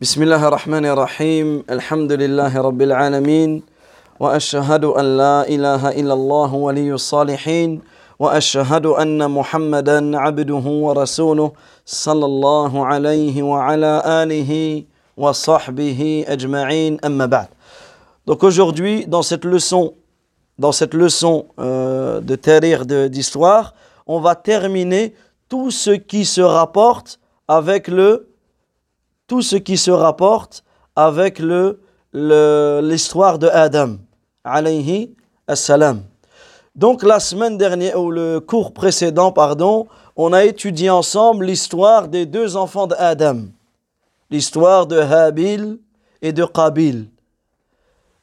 بسم الله الرحمن الرحيم الحمد لله رب العالمين واشهد ان لا اله الا الله ولي الصالحين واشهد ان محمدا عبده ورسوله صلى الله عليه وعلى اله وصحبه اجمعين اما بعد Donc aujourd'hui dans cette leçon dans cette leçon euh, de terrir d'histoire, on va terminer tout ce qui se rapporte avec le tout ce qui se rapporte avec le l'histoire de Adam assalam. Donc la semaine dernière ou le cours précédent pardon, on a étudié ensemble l'histoire des deux enfants d'Adam. L'histoire de Habil et de Qabil.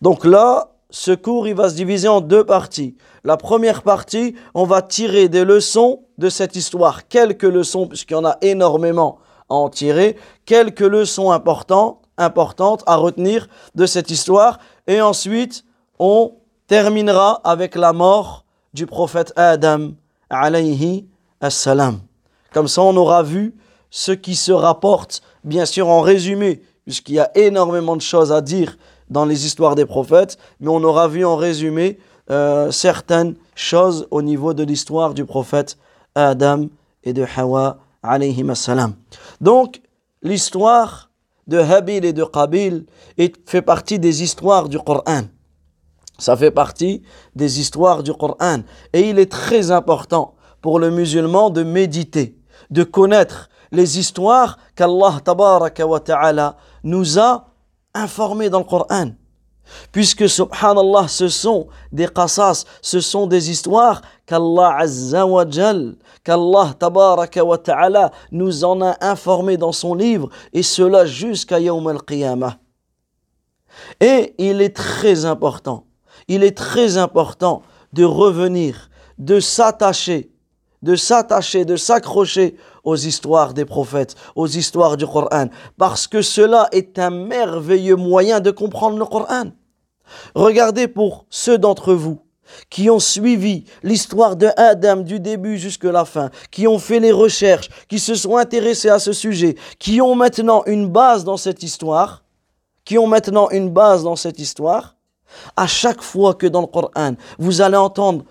Donc là, ce cours il va se diviser en deux parties. La première partie, on va tirer des leçons de cette histoire, quelques leçons puisqu'il y en a énormément en tirer quelques leçons importantes, importantes à retenir de cette histoire. Et ensuite, on terminera avec la mort du prophète Adam, alayhi assalam. Comme ça, on aura vu ce qui se rapporte, bien sûr en résumé, puisqu'il y a énormément de choses à dire dans les histoires des prophètes, mais on aura vu en résumé euh, certaines choses au niveau de l'histoire du prophète Adam et de Hawa donc, l'histoire de Habil et de Qabil fait partie des histoires du Coran. Ça fait partie des histoires du Coran. Et il est très important pour le musulman de méditer, de connaître les histoires qu'Allah nous a informées dans le Coran. Puisque, subhanallah, ce sont des qasas, ce sont des histoires qu'Allah Azza wa qu'Allah Tabaraka wa Ta'ala nous en a informés dans son livre, et cela jusqu'à Yawm al-Qiyamah. Et il est très important, il est très important de revenir, de s'attacher, de s'attacher, de s'accrocher aux histoires des prophètes, aux histoires du Coran, parce que cela est un merveilleux moyen de comprendre le Coran. Regardez pour ceux d'entre vous qui ont suivi l'histoire de Adam du début jusqu'à la fin, qui ont fait les recherches, qui se sont intéressés à ce sujet, qui ont maintenant une base dans cette histoire, qui ont maintenant une base dans cette histoire, à chaque fois que dans le Coran, vous allez entendre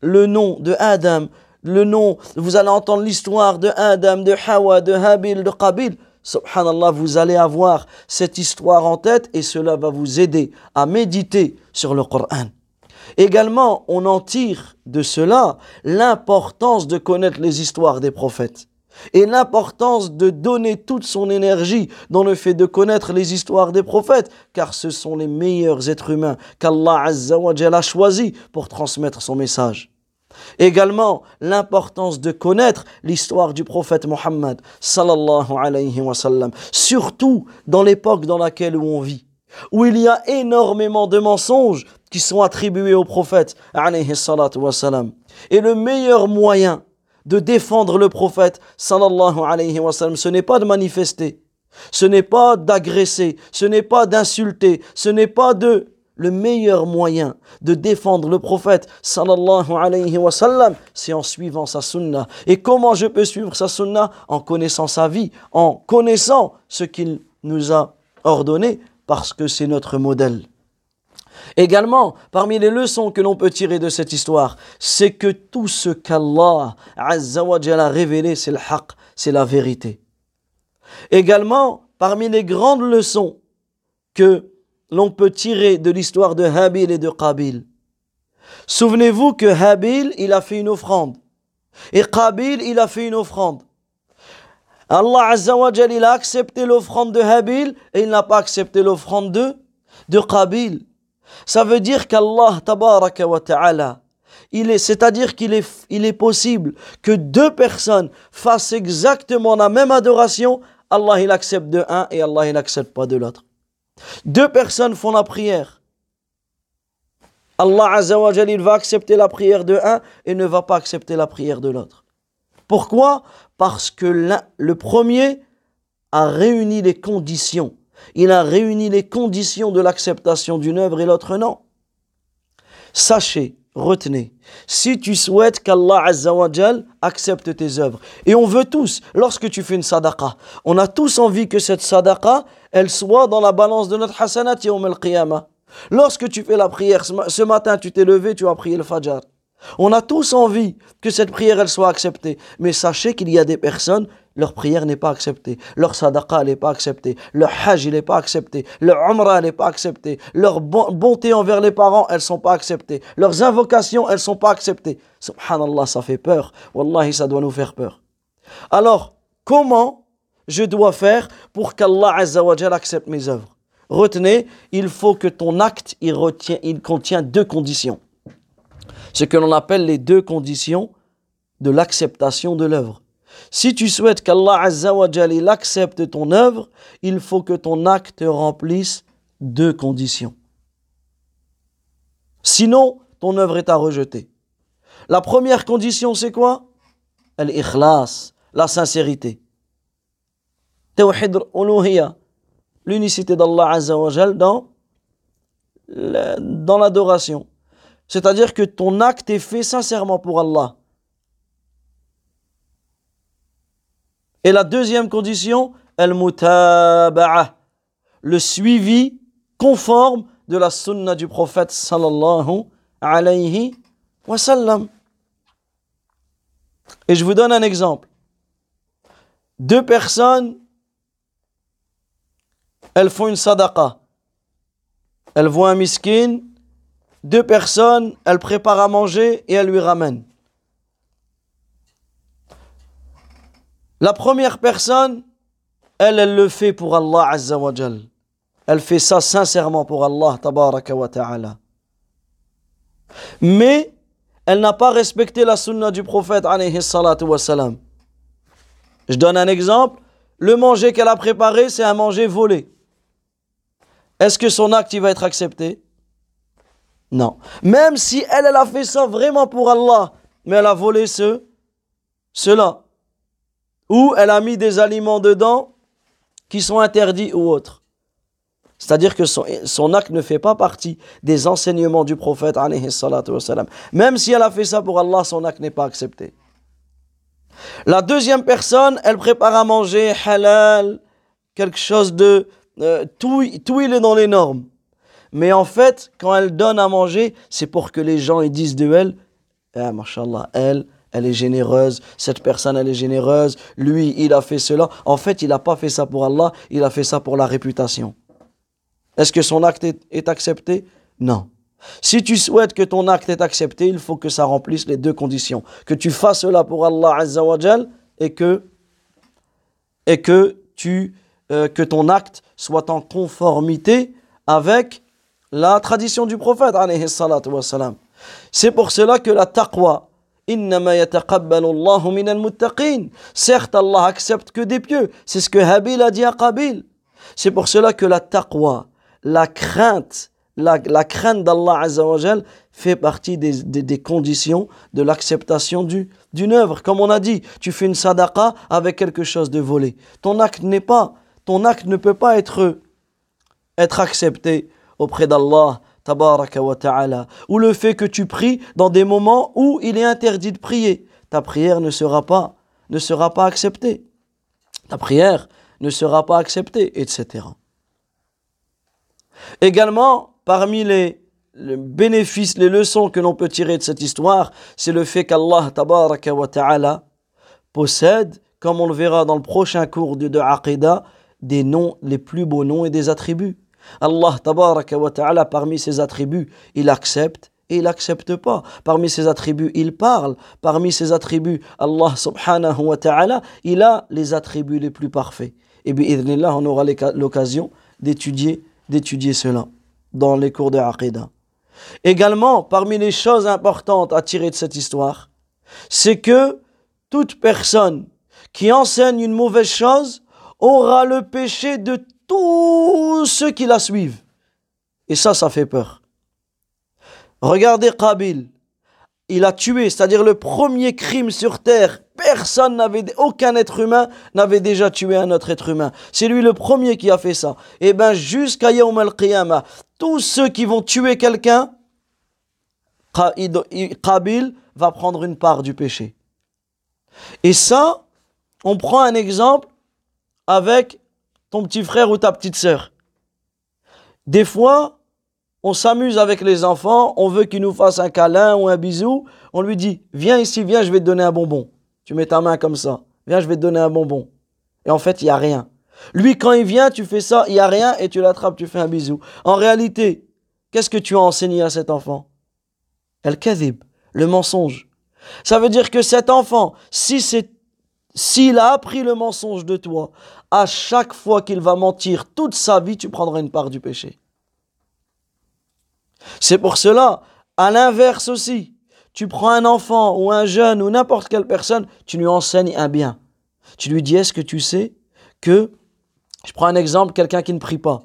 le nom de Adam, le nom, vous allez entendre l'histoire de Adam, de Hawa, de Habil, de Qabil, subhanallah, vous allez avoir cette histoire en tête et cela va vous aider à méditer sur le Coran. Également, on en tire de cela l'importance de connaître les histoires des prophètes et l'importance de donner toute son énergie dans le fait de connaître les histoires des prophètes, car ce sont les meilleurs êtres humains qu'Allah a choisis pour transmettre son message. Également, l'importance de connaître l'histoire du prophète Mohammed sallallahu alayhi wa sallam, surtout dans l'époque dans laquelle on vit, où il y a énormément de mensonges qui sont attribués au prophète alayhi wa sallam. Et le meilleur moyen de défendre le prophète sallallahu alayhi wa sallam, ce n'est pas de manifester, ce n'est pas d'agresser, ce n'est pas d'insulter, ce n'est pas de le meilleur moyen de défendre le prophète sallallahu alayhi wa sallam, c'est en suivant sa sunna. Et comment je peux suivre sa sunna? En connaissant sa vie, en connaissant ce qu'il nous a ordonné, parce que c'est notre modèle. Également, parmi les leçons que l'on peut tirer de cette histoire, c'est que tout ce qu'Allah a révélé, c'est le haqq, c'est la vérité. Également, parmi les grandes leçons que l'on peut tirer de l'histoire de Habil et de Qabil. Souvenez-vous que Habil, il a fait une offrande. Et Qabil, il a fait une offrande. Allah Azza wa il a accepté l'offrande de Habil et il n'a pas accepté l'offrande de, de. Ça veut dire qu'Allah tabaraka wa ta'ala, c'est-à-dire qu'il est, est possible que deux personnes fassent exactement la même adoration, Allah il accepte de un et Allah il n'accepte pas de l'autre. Deux personnes font la prière. Allah Azzawajal, il va accepter la prière de un et ne va pas accepter la prière de l'autre. Pourquoi? Parce que le premier a réuni les conditions. Il a réuni les conditions de l'acceptation d'une œuvre et l'autre non. Sachez, retenez, si tu souhaites qu'Allah Azzawajal accepte tes œuvres, et on veut tous, lorsque tu fais une sadaqa, on a tous envie que cette sadaqa, elle soit dans la balance de notre hasanat yawm al-qiyamah. Lorsque tu fais la prière, ce matin tu t'es levé, tu as prié le fajr. On a tous envie que cette prière elle soit acceptée, mais sachez qu'il y a des personnes leur prière n'est pas acceptée, leur sadaqa n'est pas acceptée, leur hajj n'est pas accepté, leur umrah n'est pas accepté, leur bonté envers les parents, elles sont pas acceptées, leurs invocations, elles sont pas acceptées. Subhanallah, ça fait peur. Wallahi, ça doit nous faire peur. Alors, comment je dois faire pour qu'Allah accepte mes œuvres? Retenez, il faut que ton acte, il contient deux conditions. Ce que l'on appelle les deux conditions de l'acceptation de l'œuvre. Si tu souhaites qu'Allah Azzawajal accepte ton œuvre, il faut que ton acte remplisse deux conditions. Sinon, ton œuvre est à rejeter. La première condition, c'est quoi? Al-ikhlas, la sincérité. L'unicité d'Allah dans, dans l'adoration. C'est-à-dire que ton acte est fait sincèrement pour Allah. Et la deuxième condition, le suivi conforme de la sunna du prophète sallallahu alayhi wa sallam. Et je vous donne un exemple. Deux personnes, elles font une sadaqa. Elles voient un miskin. Deux personnes, elles préparent à manger et elles lui ramènent. La première personne, elle, elle le fait pour Allah Azza. Elle fait ça sincèrement pour Allah Tabaraka wa Ta'ala. Mais elle n'a pas respecté la sunna du prophète alayhi salatu. Je donne un exemple. Le manger qu'elle a préparé, c'est un manger volé. Est-ce que son acte va être accepté? Non. Même si elle, elle a fait ça vraiment pour Allah, mais elle a volé ce, cela ou elle a mis des aliments dedans qui sont interdits ou autres. C'est-à-dire que son, acte ne fait pas partie des enseignements du prophète, même si elle a fait ça pour Allah, son acte n'est pas accepté. La deuxième personne, elle prépare à manger halal, quelque chose de... Euh, tout, tout il est dans les normes. Mais en fait, quand elle donne à manger, c'est pour que les gens ils disent de elle, ah, mashallah, elle, elle est généreuse, cette personne, elle est généreuse, lui, il a fait cela. En fait, il n'a pas fait ça pour Allah, il a fait ça pour la réputation. Est-ce que son acte est, accepté? Non. Si tu souhaites que ton acte est accepté, il faut que ça remplisse les deux conditions. Que tu fasses cela pour Allah et que, et que, tu, euh, que ton acte soit en conformité avec la tradition du prophète. C'est pour cela que la taqwa, Certes, Allah accepte que des pieux. C'est ce que Habil a dit à Qabil. C'est pour cela que la taqwa, la crainte, la, crainte d'Allah Azzawajal fait partie des, des, conditions de l'acceptation d'une œuvre. Comme on a dit, tu fais une sadaqa avec quelque chose de volé. Ton acte n'est pas, ton acte ne peut pas être, être accepté auprès d'Allah ou le fait que tu pries dans des moments où il est interdit de prier, ta prière ne sera pas, acceptée. Ta prière ne sera pas acceptée, etc. Également, parmi les, bénéfices, les leçons que l'on peut tirer de cette histoire, c'est le fait qu'Allah possède, comme on le verra dans le prochain cours de, de des noms, les plus beaux noms et des attributs. Allah tabaraka wa ta'ala, parmi ses attributs, il accepte et il n'accepte pas. Parmi ses attributs, il parle. Parmi ses attributs, Allah subhanahu wa ta'ala, il a les attributs les plus parfaits. Et bien, on aura l'occasion d'étudier, d'étudier cela dans les cours de Aqidah. Également, parmi les choses importantes à tirer de cette histoire, c'est que toute personne qui enseigne une mauvaise chose aura le péché de tous ceux qui la suivent. Et ça, ça fait peur. Regardez Qabil. Il a tué, c'est-à-dire le premier crime sur terre. Personne n'avait, aucun être humain n'avait déjà tué un autre être humain. C'est lui le premier qui a fait ça. Et eh bien, jusqu'à Yawm al-Qiyamah, tous ceux qui vont tuer quelqu'un, Qabil va prendre une part du péché. Et ça, on prend un exemple avec ton petit frère ou ta petite sœur. Des fois, on s'amuse avec les enfants, on veut qu'ils nous fassent un câlin ou un bisou, on lui dit Viens ici, viens, je vais te donner un bonbon. Tu mets ta main comme ça, viens, je vais te donner un bonbon. Et en fait, il n'y a rien. Lui, quand il vient, tu fais ça, il n'y a rien, et tu l'attrapes, tu fais un bisou. En réalité, qu'est-ce que tu as enseigné à cet enfant? El kadhib, le mensonge. Ça veut dire que cet enfant, si c'est s'il a appris le mensonge de toi, à chaque fois qu'il va mentir toute sa vie, tu prendras une part du péché. C'est pour cela, à l'inverse aussi, tu prends un enfant ou un jeune ou n'importe quelle personne, tu lui enseignes un bien. Tu lui dis, est-ce que tu sais que, je prends un exemple, quelqu'un qui ne prie pas,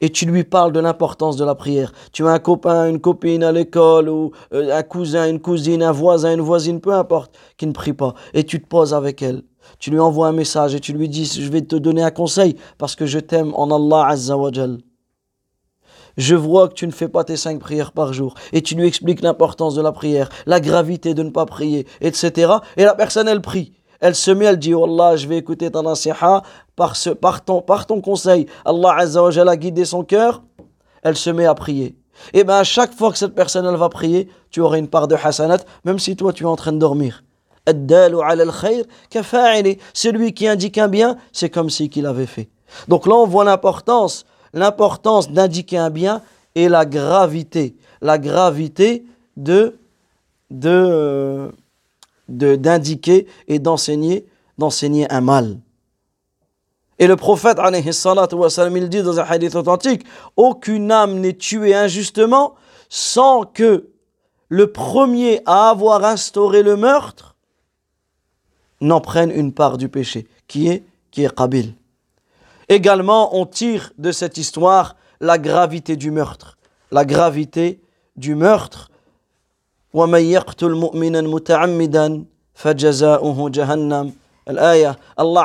et tu lui parles de l'importance de la prière. Tu as un copain, une copine à l'école, ou euh, un cousin, une cousine, un voisin, une voisine, peu importe, qui ne prie pas, et tu te poses avec elle. Tu lui envoies un message et tu lui dis, je vais te donner un conseil parce que je t'aime en Allah Azza Je vois que tu ne fais pas tes cinq prières par jour. Et tu lui expliques l'importance de la prière, la gravité de ne pas prier, etc. Et la personne, elle prie. Elle se met, elle dit, oh Allah, je vais écouter ta nasiha par, ce, par, ton, par ton conseil. Allah Azza a guidé son cœur. Elle se met à prier. Et bien à chaque fois que cette personne, elle va prier, tu auras une part de hasanat, même si toi, tu es en train de dormir. Celui qui indique un bien, c'est comme si qu'il avait fait. Donc là, on voit l'importance, l'importance d'indiquer un bien et la gravité, la gravité de de d'indiquer et d'enseigner d'enseigner un mal. Et le prophète, il dit dans un hadith authentique, aucune âme n'est tuée injustement sans que le premier à avoir instauré le meurtre n'en prennent une part du péché, qui est, qui est Qabil. Également, on tire de cette histoire la gravité du meurtre. La gravité du meurtre. Allah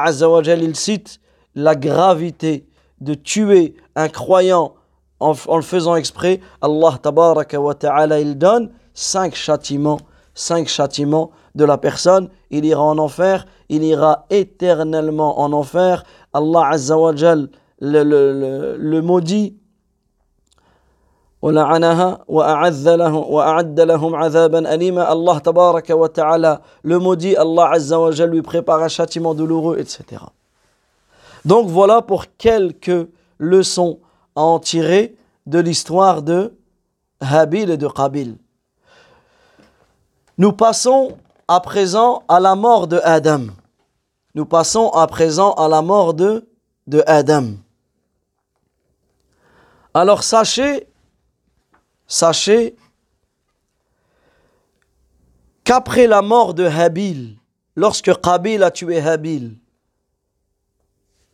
Azza il cite la gravité de tuer un croyant en, le faisant exprès. Allah Tabaraka Ta'ala, donne cinq châtiments, cinq châtiments de la personne, il ira en enfer, il ira éternellement en enfer. Allah Azza wa le, le, maudit. Allah tabaraka wa ta'ala le maudit, Allah Azza lui prépare un châtiment douloureux, etc. Donc voilà pour quelques leçons à en tirer de l'histoire de Habil et de Qabil. Nous passons à présent à la mort de Adam. Nous passons à présent à la mort de, de Adam. Alors sachez, sachez qu'après la mort de Habil, lorsque Qabil a tué Habil,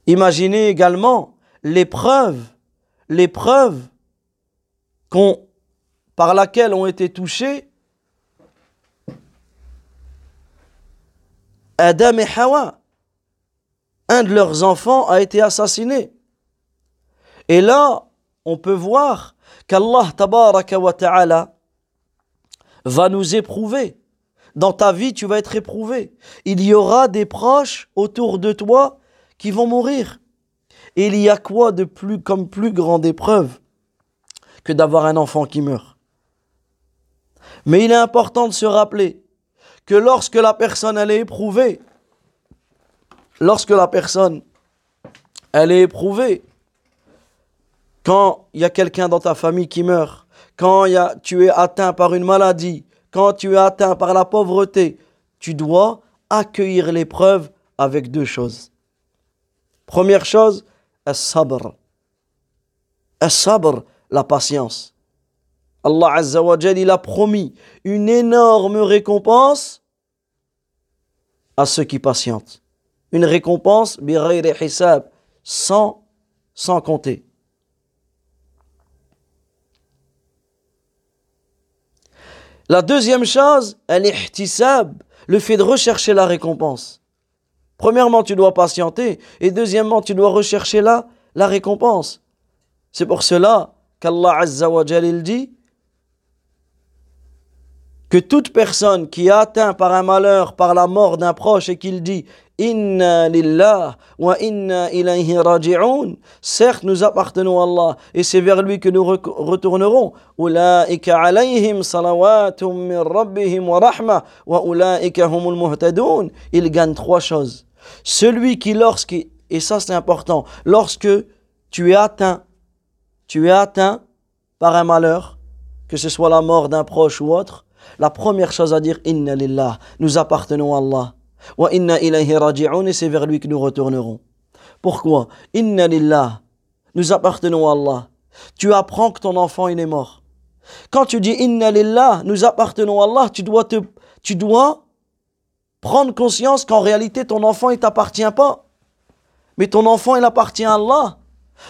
imaginez également l'épreuve, l'épreuve par laquelle ont été touchés Adam et Hawa, un de leurs enfants a été assassiné. Et là, on peut voir qu'Allah tabaraka wa ta'ala va nous éprouver. Dans ta vie, tu vas être éprouvé. Il y aura des proches autour de toi qui vont mourir. Et il y a quoi de plus comme plus grande épreuve que d'avoir un enfant qui meurt? Mais il est important de se rappeler que lorsque la personne elle est éprouvée, lorsque la personne elle est éprouvée, quand il y a quelqu'un dans ta famille qui meurt, quand y a, tu es atteint par une maladie, quand tu es atteint par la pauvreté, tu dois accueillir l'épreuve avec deux choses. Première chose, as-sabr. As-sabr, la patience. Allah Azza il a promis une énorme récompense à ceux qui patientent. Une récompense, sans, sans compter. La deuxième chose, le fait de rechercher la récompense. Premièrement, tu dois patienter, et deuxièmement, tu dois rechercher la, la récompense. C'est pour cela qu'Allah Azza dit que toute personne qui est atteinte par un malheur, par la mort d'un proche et qu'il dit Inna lillah wa inna ilayhi raji'un. Certes, nous appartenons à Allah et c'est vers lui que nous retournerons. Ulaika alayhim salawatum min rabbihim wa rahma wa ulaika humul muhtadun. Il gagne trois choses. Celui qui, lorsque, et ça c'est important, lorsque tu es atteint, tu es atteint par un malheur, que ce soit la mort d'un proche ou autre, la première chose à dire, Inna lillah, nous appartenons à Allah. Wa inna ilayhi raji'un et c'est vers lui que nous retournerons. Pourquoi? Inna lillah, nous appartenons à Allah. Tu apprends que ton enfant il est mort. Quand tu dis Inna lillah, nous appartenons à Allah, tu dois te, tu dois prendre conscience qu'en réalité ton enfant il t'appartient pas. Mais ton enfant il appartient à Allah.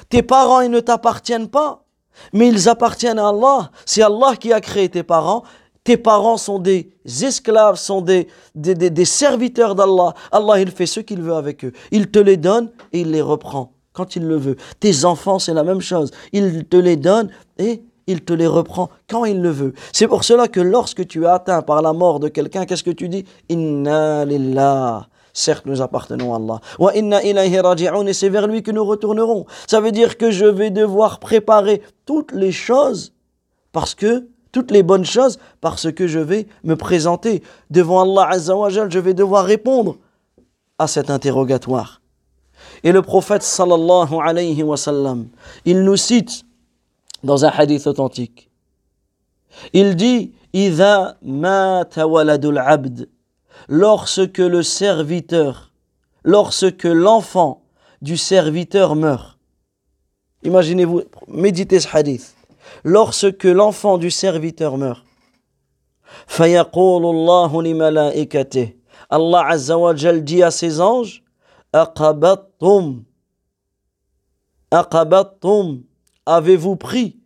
Tes parents ils ne t'appartiennent pas. Mais ils appartiennent à Allah. C'est Allah qui a créé tes parents tes parents sont des esclaves, sont des, des, serviteurs d'Allah. Allah, il fait ce qu'il veut avec eux. Il te les donne et il les reprend quand il le veut. Tes enfants, c'est la même chose. Il te les donne et il te les reprend quand il le veut. C'est pour cela que lorsque tu es atteint par la mort de quelqu'un, qu'est-ce que tu dis? Inna lillah. Certes, nous appartenons à Allah. Wa inna ilayhi raji'un et c'est vers lui que nous retournerons. Ça veut dire que je vais devoir préparer toutes les choses parce que toutes les bonnes choses parce que je vais me présenter devant Allah Azzawajal, je vais devoir répondre à cet interrogatoire. Et le prophète sallallahu alayhi wa sallam, il nous cite dans un hadith authentique. Il dit Idha mata waladul abd lorsque le serviteur, lorsque l'enfant du serviteur meurt. Imaginez-vous, méditez ce hadith lorsque l'enfant du serviteur meurt. فيقول الله لملائكته Allah Azza wa Jal dit à ses anges Aqabattum Aqabattum Avez-vous pris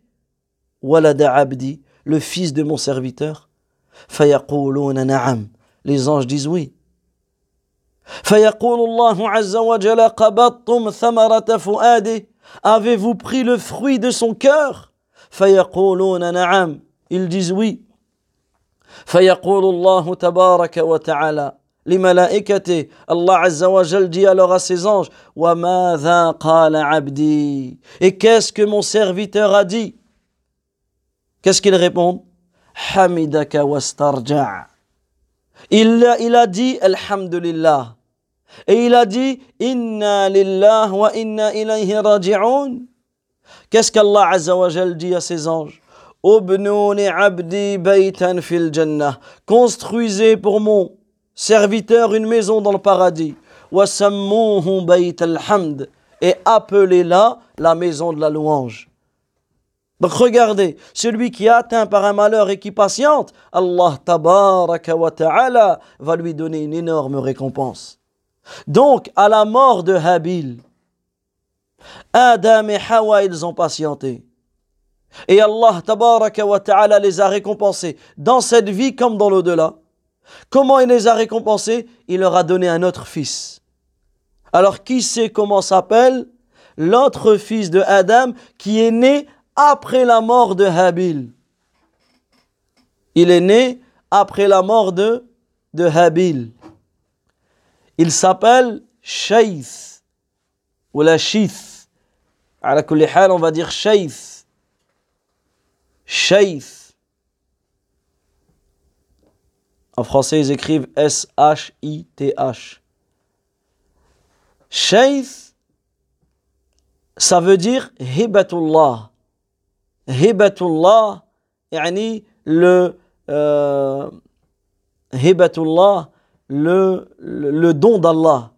Walada abdi le fils de mon serviteur فيقولون نعم Les anges disent oui. فيقول الله عز وجل قبضتم ثمرة فؤاده Avez-vous pris le fruit de son cœur فيقولون نعم. الجزوي. فيقول الله تبارك وتعالى لملائكته الله عز وجل ديالوغ سيزونج وماذا قال عبدي؟ اي كاسك مون سيرفيتور ادي كاسك il répond حمدك واسترجع. الا إلى دي الحمد لله إلى دي إنا لله وإنا إليه راجعون. Qu'est-ce qu'Allah Azzawajal dit à ses anges abdi baytan fil jannah. Construisez pour mon serviteur une maison dans le paradis. Wasammuhu bayt al-hamd. Et appelez-la la maison de la louange. Donc regardez, celui qui est atteint par un malheur et qui patiente, Allah tabaraka wa ta'ala va lui donner une énorme récompense. Donc, à la mort de Habil, Adam et Hawa, ils ont patienté. Et Allah tabaraka wa ta'ala les a récompensés dans cette vie comme dans l'au-delà. Comment il les a récompensés? Il leur a donné un autre fils. Alors qui sait comment s'appelle L'autre fils de Adam qui est né après la mort de Habil? Il est né après la mort de, de Habil. Il s'appelle Shaith ou la Shith. À la on va dire Shaif. Shaif. En français, ils écrivent S-H-I-T-H. Shaif, ça veut dire Hibatullah. Hibatullah, yani le. Euh, le, le, le don d'Allah.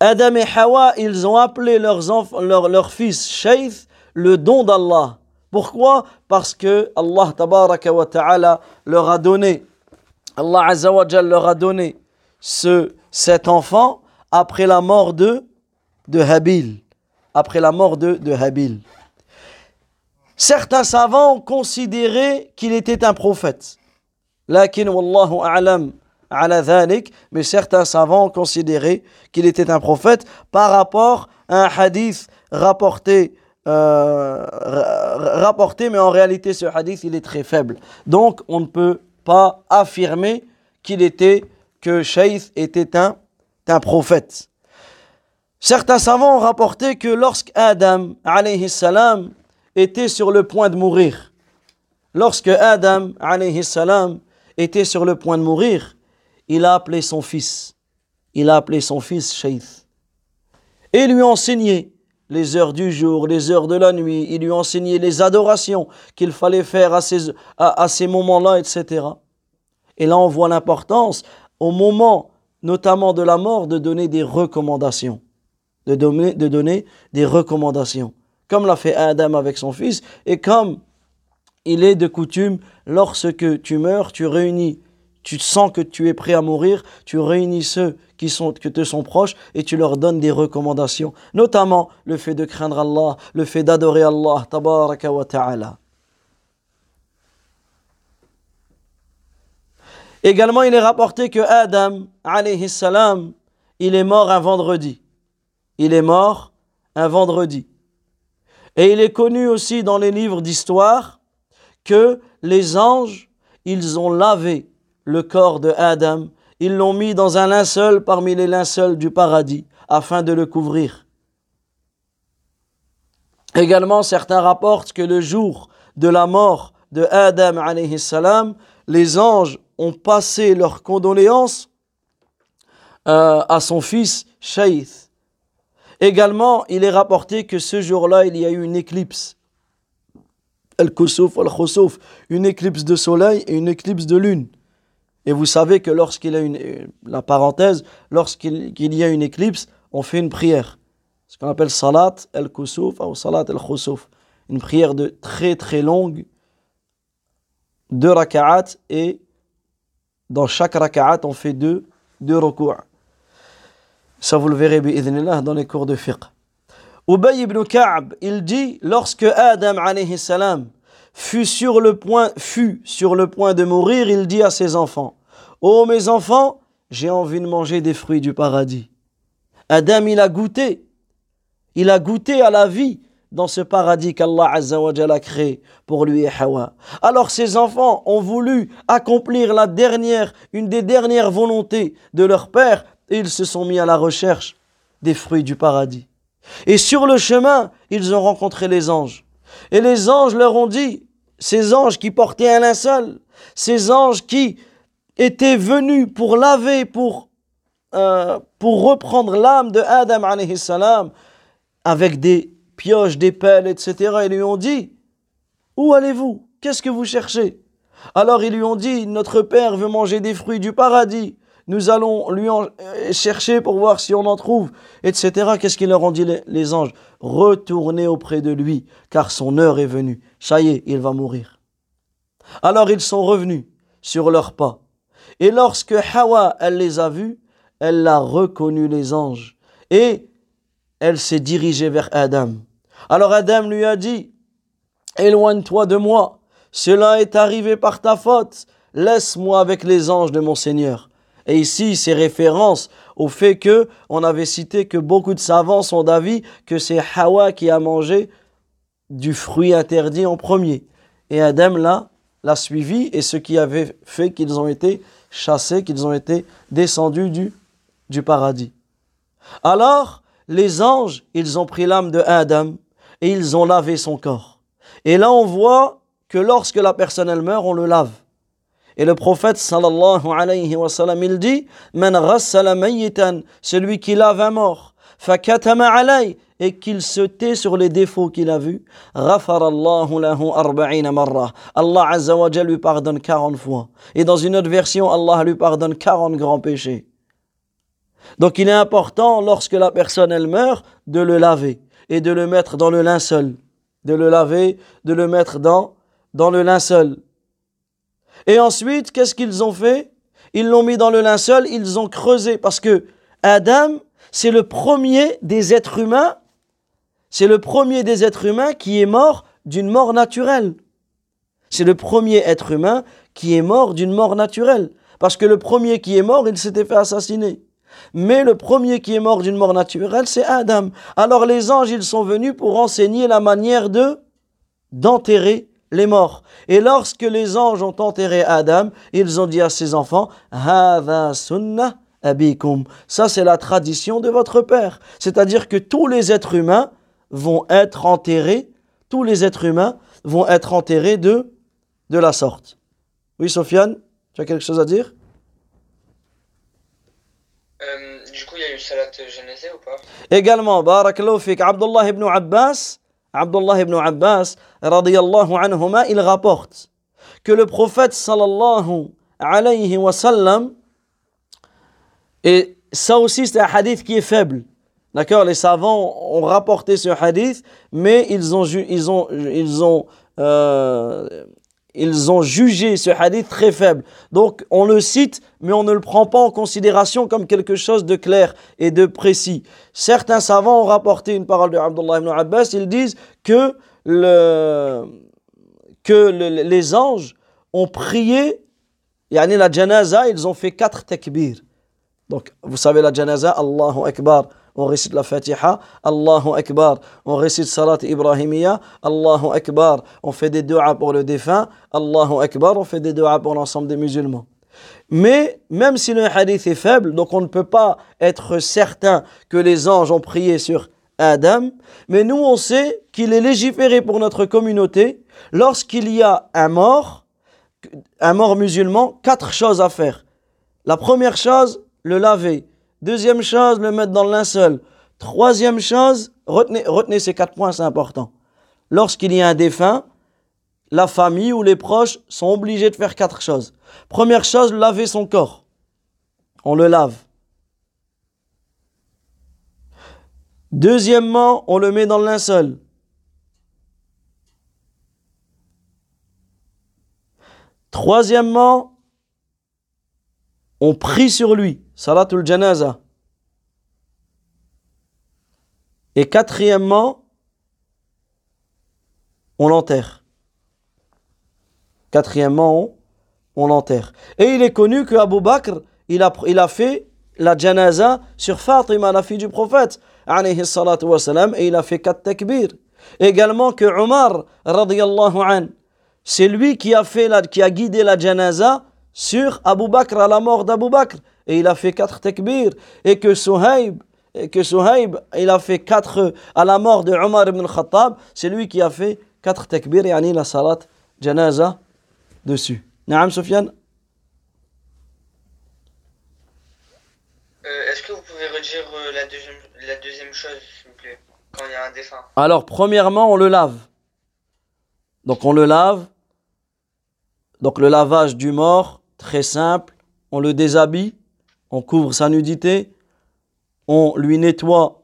Adam et Hawa, ils ont appelé leur, fils Shaith le don d'Allah. Pourquoi? Parce que Allah leur a donné, Allah leur a donné ce, cet enfant après la mort de, de Habil. Après la mort de, de Habil. Certains savants ont considéré qu'il était un prophète. Lakin wallahu a'lam mais certains savants ont considéré qu'il était un prophète par rapport à un hadith rapporté euh, rapporté, mais en réalité ce hadith il est très faible. Donc on ne peut pas affirmer qu'il était, que Shaykh était un, un prophète. Certains savants ont rapporté que lorsque Adam alayhi salam était sur le point de mourir, lorsque Adam alayhi salam était sur le point de mourir, il a appelé son fils. Il a appelé son fils Shaykh. Et lui a enseigné les heures du jour, les heures de la nuit. Il lui a enseigné les adorations qu'il fallait faire à ces, à, ces moments-là, etc. Et là, on voit l'importance, au moment notamment de la mort, de donner des recommandations. De donner, de donner des recommandations. Comme l'a fait Adam avec son fils, et comme il est de coutume, lorsque tu meurs, tu réunis tu sens que tu es prêt à mourir, tu réunis ceux qui, te sont proches et tu leur donnes des recommandations, notamment le fait de craindre Allah, le fait d'adorer Allah, tabaraka wa ta'ala. Également, il est rapporté que Adam, alayhi salam, il est mort un vendredi. Il est mort un vendredi. Et il est connu aussi dans les livres d'histoire que les anges, ils ont lavé le corps de Adam, ils l'ont mis dans un linceul parmi les linceuls du paradis, afin de le couvrir. Également, certains rapportent que le jour de la mort de Adam, les anges ont passé leurs condoléances euh, à son fils Shaith. Également, il est rapporté que ce jour-là, il y a eu une éclipse. Al-Kusuf, Al-Khusuf, une éclipse de soleil et une éclipse de lune. Et vous savez que lorsqu'il y a une, la parenthèse, lorsqu'il y a une éclipse, on fait une prière. Ce qu'on appelle salat el-kusuf ou salat el-khusuf. Une prière de très très longue, deux raka'at et dans chaque raka'at on fait deux, deux Ça vous le verrez dans les cours de fiqh. Ubay ibn Ka'b, il dit, lorsque Adam alayhi salam fut sur le point, fut sur le point de mourir, il dit à ses enfants, Oh mes enfants, j'ai envie de manger des fruits du paradis. Adam, il a goûté, il a goûté à la vie dans ce paradis qu'Allah a créé pour lui et Hawa. Alors ses enfants ont voulu accomplir la dernière, une des dernières volontés de leur père et ils se sont mis à la recherche des fruits du paradis. Et sur le chemin, ils ont rencontré les anges. Et les anges leur ont dit, ces anges qui portaient un linceul, ces anges qui étaient venus pour laver, pour, euh, reprendre l'âme de Adam avec des pioches, des pelles, etc. Ils lui ont dit, où allez-vous? Qu'est-ce que vous cherchez? Alors ils lui ont dit, notre Père veut manger des fruits du paradis. Nous allons lui euh, chercher pour voir si on en trouve, etc. Qu'est-ce qu'ils leur ont dit les, anges? Retournez auprès de lui, car son heure est venue. Ça y est, il va mourir. Alors ils sont revenus sur leurs pas. Et lorsque Hawa, elle les a vus, elle a reconnu les anges. Et elle s'est dirigée vers Adam. Alors Adam lui a dit, Éloigne-toi de moi, cela est arrivé par ta faute, laisse-moi avec les anges de mon Seigneur. Et ici, c'est référence au fait que on avait cité que beaucoup de savants sont d'avis que c'est Hawa qui a mangé du fruit interdit en premier. Et Adam l'a, l'a suivi et ce qui avait fait qu'ils ont été chassés, qu'ils ont été descendus du, du paradis. Alors, les anges, ils ont pris l'âme de Adam et ils ont lavé son corps. Et là, on voit que lorsque la personne elle meurt, on le lave. Et le prophète sallallahu alayhi wa sallam, il dit Man celui qui lave un mort, fakatama alay, et qu'il se tait sur les défauts qu'il a vus, ghafarallahu lahu arba'ina marra. Allah azza lui pardonne 40 fois. Et dans une autre version, Allah lui pardonne 40 grands péchés. Donc il est important, lorsque la personne elle meurt, de le laver et de le mettre dans le linceul. De le laver, de le mettre dans, dans le linceul. Et ensuite, qu'est-ce qu'ils ont fait? Ils l'ont mis dans le linceul, ils ont creusé, parce que Adam, c'est le premier des êtres humains, c'est le premier des êtres humains qui est mort d'une mort naturelle. C'est le premier être humain qui est mort d'une mort naturelle. Parce que le premier qui est mort, il s'était fait assassiner. Mais le premier qui est mort d'une mort naturelle, c'est Adam. Alors les anges, ils sont venus pour enseigner la manière de d'enterrer les morts. Et lorsque les anges ont enterré Adam, ils ont dit à ses enfants, sunnah abikum. Ça, c'est la tradition de votre père. C'est-à-dire que tous les êtres humains vont être enterrés, tous les êtres humains vont être enterrés de, de la sorte. Oui, Sofiane, tu as quelque chose à dire? Euh, Du coup, il y a eu salat genèse ou pas? Également, barakallahu fik, Abdullah ibn Abbas, Abdullah ibn Abbas, radiyallahu anhuma, il rapporte que le prophète sallallahu alayhi wa sallam, et ça aussi c'est un hadith qui est faible, d'accord Les savants ont rapporté ce hadith, mais ils ont, ils ont, ils ont, euh, ils ont jugé ce hadith très faible. Donc on le cite, mais on ne le prend pas en considération comme quelque chose de clair et de précis. Certains savants ont rapporté une parole de Abdullah ibn Abbas, ils disent que, le, que les anges ont prié, yani la janaza, ils ont fait quatre takbir. Donc vous savez la janaza, Allahu Akbar on récite la Fatiha, Allahu Akbar, on récite Salat Ibrahimiya, Allahu Akbar, on fait des doigts pour le défunt, Allahu Akbar, on fait des doigts pour l'ensemble des musulmans. Mais même si le hadith est faible, donc on ne peut pas être certain que les anges ont prié sur Adam, mais nous on sait qu'il est légiféré pour notre communauté lorsqu'il y a un mort, un mort musulman, quatre choses à faire. La première chose, le laver. Deuxième chose, le mettre dans le linceul. Troisième chose, retenez, ces quatre points, c'est important. Lorsqu'il y a un défunt, la famille ou les proches sont obligés de faire quatre choses. Première chose, laver son corps. On le lave. Deuxièmement, on le met dans le linceul. Troisièmement, on prie sur lui. Salatul Janaza. Et quatrièmement, on l'enterre. Quatrièmement, on, l'enterre. Et il est connu que Abu Bakr, il a, fait la janaza sur Fatima, la fille du prophète, et il a fait quatre takbir. Également que Omar, c'est lui qui a, fait qui a guidé la janaza sur Abu Bakr, à la mort d'Abu Bakr et il a fait quatre takbir, et que Suhaib, et que Suhaib, il a fait quatre, à la mort de Omar ibn al-Khattab, c'est lui qui a fait quatre takbir, yani la salat janaza dessus. Naam, Sofiane euh, Est-ce que vous pouvez redire euh, la, deuxième, la deuxième chose, s'il vous plaît, quand il y a un défunt Alors, premièrement, on le lave. Donc, on le lave. Donc, le lavage du mort, très simple, on le déshabille on couvre sa nudité, on lui nettoie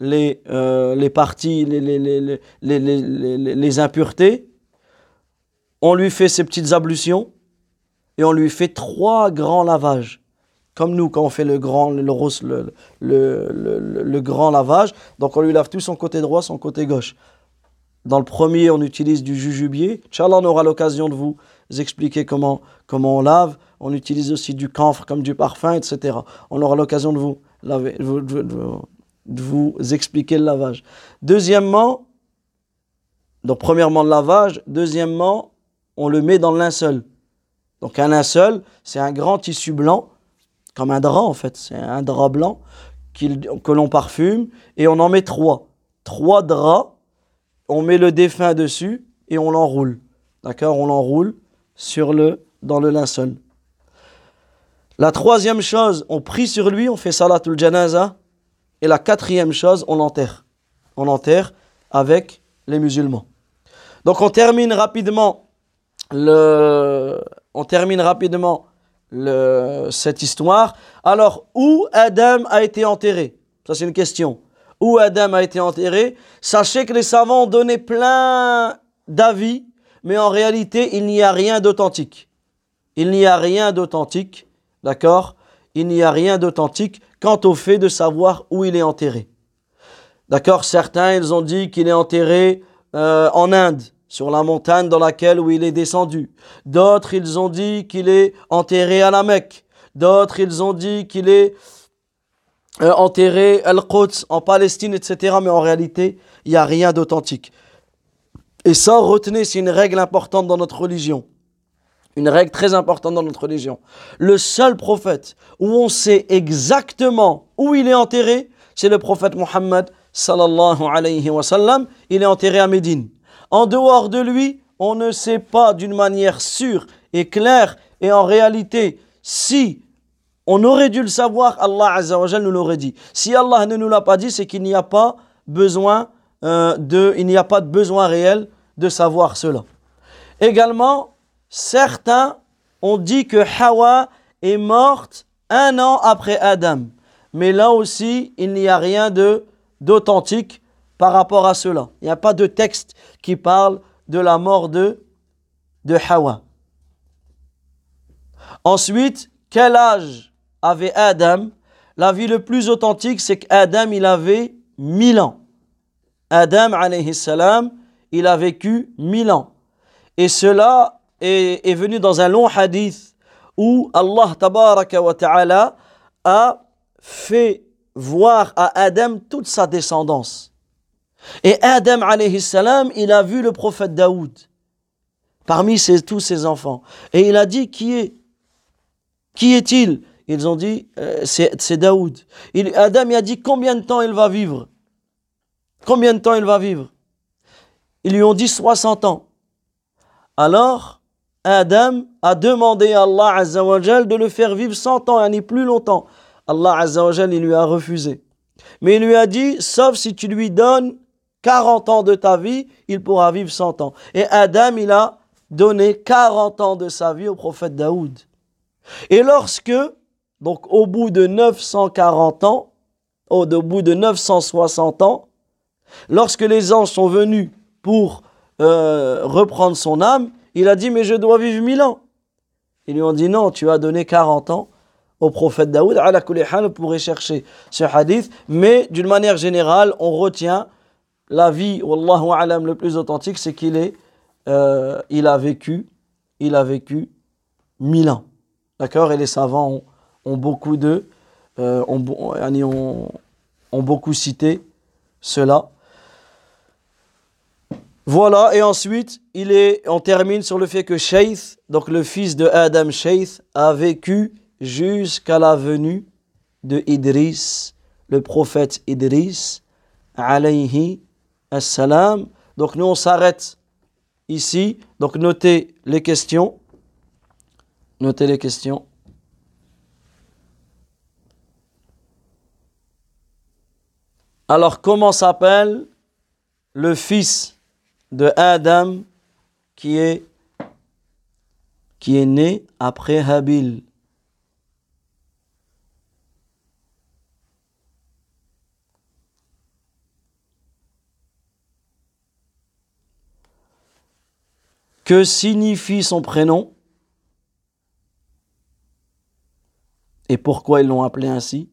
les, euh, les parties, les, les, les, impuretés, on lui fait ses petites ablutions et on lui fait trois grands lavages. Comme nous, quand on fait le grand, le, le, le, le, grand lavage, donc on lui lave tout son côté droit, son côté gauche. Dans le premier, on utilise du jujubier. Inch'Allah, on aura l'occasion de vous expliquer comment, comment on lave on utilise aussi du camphre comme du parfum, etc. On aura l'occasion de vous, vous expliquer le lavage. Deuxièmement, donc premièrement le lavage, deuxièmement, on le met dans le linceul. Donc un linceul, c'est un grand tissu blanc, comme un drap en fait, c'est un drap blanc que l'on parfume, et on en met trois. Trois draps, on met le défunt dessus et on l'enroule. D'accord? On l'enroule sur le, dans le linceul. La troisième chose, on prie sur lui, on fait salatul janaza. Et la quatrième chose, on l'enterre. On l'enterre avec les musulmans. Donc on termine rapidement le, on termine rapidement le, cette histoire. Alors, où Adam a été enterré? Ça, c'est une question. Où Adam a été enterré? Sachez que les savants ont donné plein d'avis, mais en réalité, il n'y a rien d'authentique. Il n'y a rien d'authentique D'accord? Il n'y a rien d'authentique quant au fait de savoir où il est enterré. D'accord? Certains, ils ont dit qu'il est enterré euh, en Inde, sur la montagne dans laquelle il est descendu. D'autres, ils ont dit qu'il est enterré à la Mecque. D'autres, ils ont dit qu'il est euh, enterré Al-Quds en Palestine, etc. Mais en réalité, il n'y a rien d'authentique. Et ça, retenez, c'est une règle importante dans notre religion. Une règle très importante dans notre religion. Le seul prophète où on sait exactement où il est enterré, c'est le prophète Muhammad sallallahu alayhi wa sallam. Il est enterré à Médine. En dehors de lui, on ne sait pas d'une manière sûre et claire. Et en réalité, si on aurait dû le savoir, Allah nous l'aurait dit. Si Allah ne nous l'a pas dit, c'est qu'il n'y a pas besoin euh, de, il n'y a pas de besoin réel de savoir cela. Également, certains ont dit que Hawa est morte un an après Adam. Mais là aussi, il n'y a rien d'authentique par rapport à cela. Il n'y a pas de texte qui parle de la mort de, de Hawa. Ensuite, quel âge avait Adam? La vie le plus authentique, c'est qu'Adam, il avait 1000 ans. Adam, alayhi salam, il a vécu 1000 ans. Et cela est, venu dans un long hadith où Allah ta'ala a fait voir à Adam toute sa descendance. Et Adam, il a vu le prophète Daoud parmi tous ses enfants. Et il a dit, qui est Qui est-il? Ils ont dit, euh, c'est Daoud. Adam a dit, combien de temps il va vivre? Combien de temps il va vivre? Ils lui ont dit 60 ans. Alors, Adam a demandé à Allah Azza wa Jal de le faire vivre 100 ans, et plus longtemps. Allah Azza wa Jal, il lui a refusé. Mais il lui a dit, sauf si tu lui donnes 40 ans de ta vie, il pourra vivre 100 ans. Et Adam, il a donné 40 ans de sa vie au prophète Daoud. Et lorsque, donc au bout de 940 ans, au bout de 960 ans, lorsque les anges sont venus pour euh, reprendre son âme, il a dit, mais je dois vivre 1000 ans. Ils lui ont dit, non, tu as donné 40 ans au prophète Daoud. Kulli hal, on pourrait chercher ce hadith, mais d'une manière générale, on retient la vie, wallahu alam, le plus authentique, c'est qu'il est, euh, il a vécu, il a vécu 1000 ans. D'accord? Et les savants ont, beaucoup de, euh, ont- ont beaucoup cité cela. Voilà, et ensuite, on termine sur le fait que Shaith, donc le fils de Adam Shaith, a vécu jusqu'à la venue de Idris, le prophète Idris, alayhi assalam. Donc nous, on s'arrête ici. Donc notez les questions. Notez les questions. Alors, comment s'appelle le fils de Adam qui est, qui est né après Habil. Que signifie son prénom Et pourquoi ils l'ont appelé ainsi?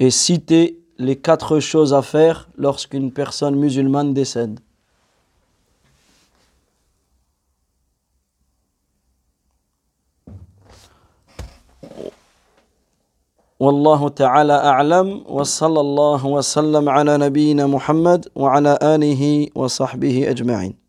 Et citer les quatre choses à faire lorsqu'une personne musulmane décède. والله تعالى أعلم وصلى الله وسلم على نبينا محمد وعلى آله وصحبه أجمعين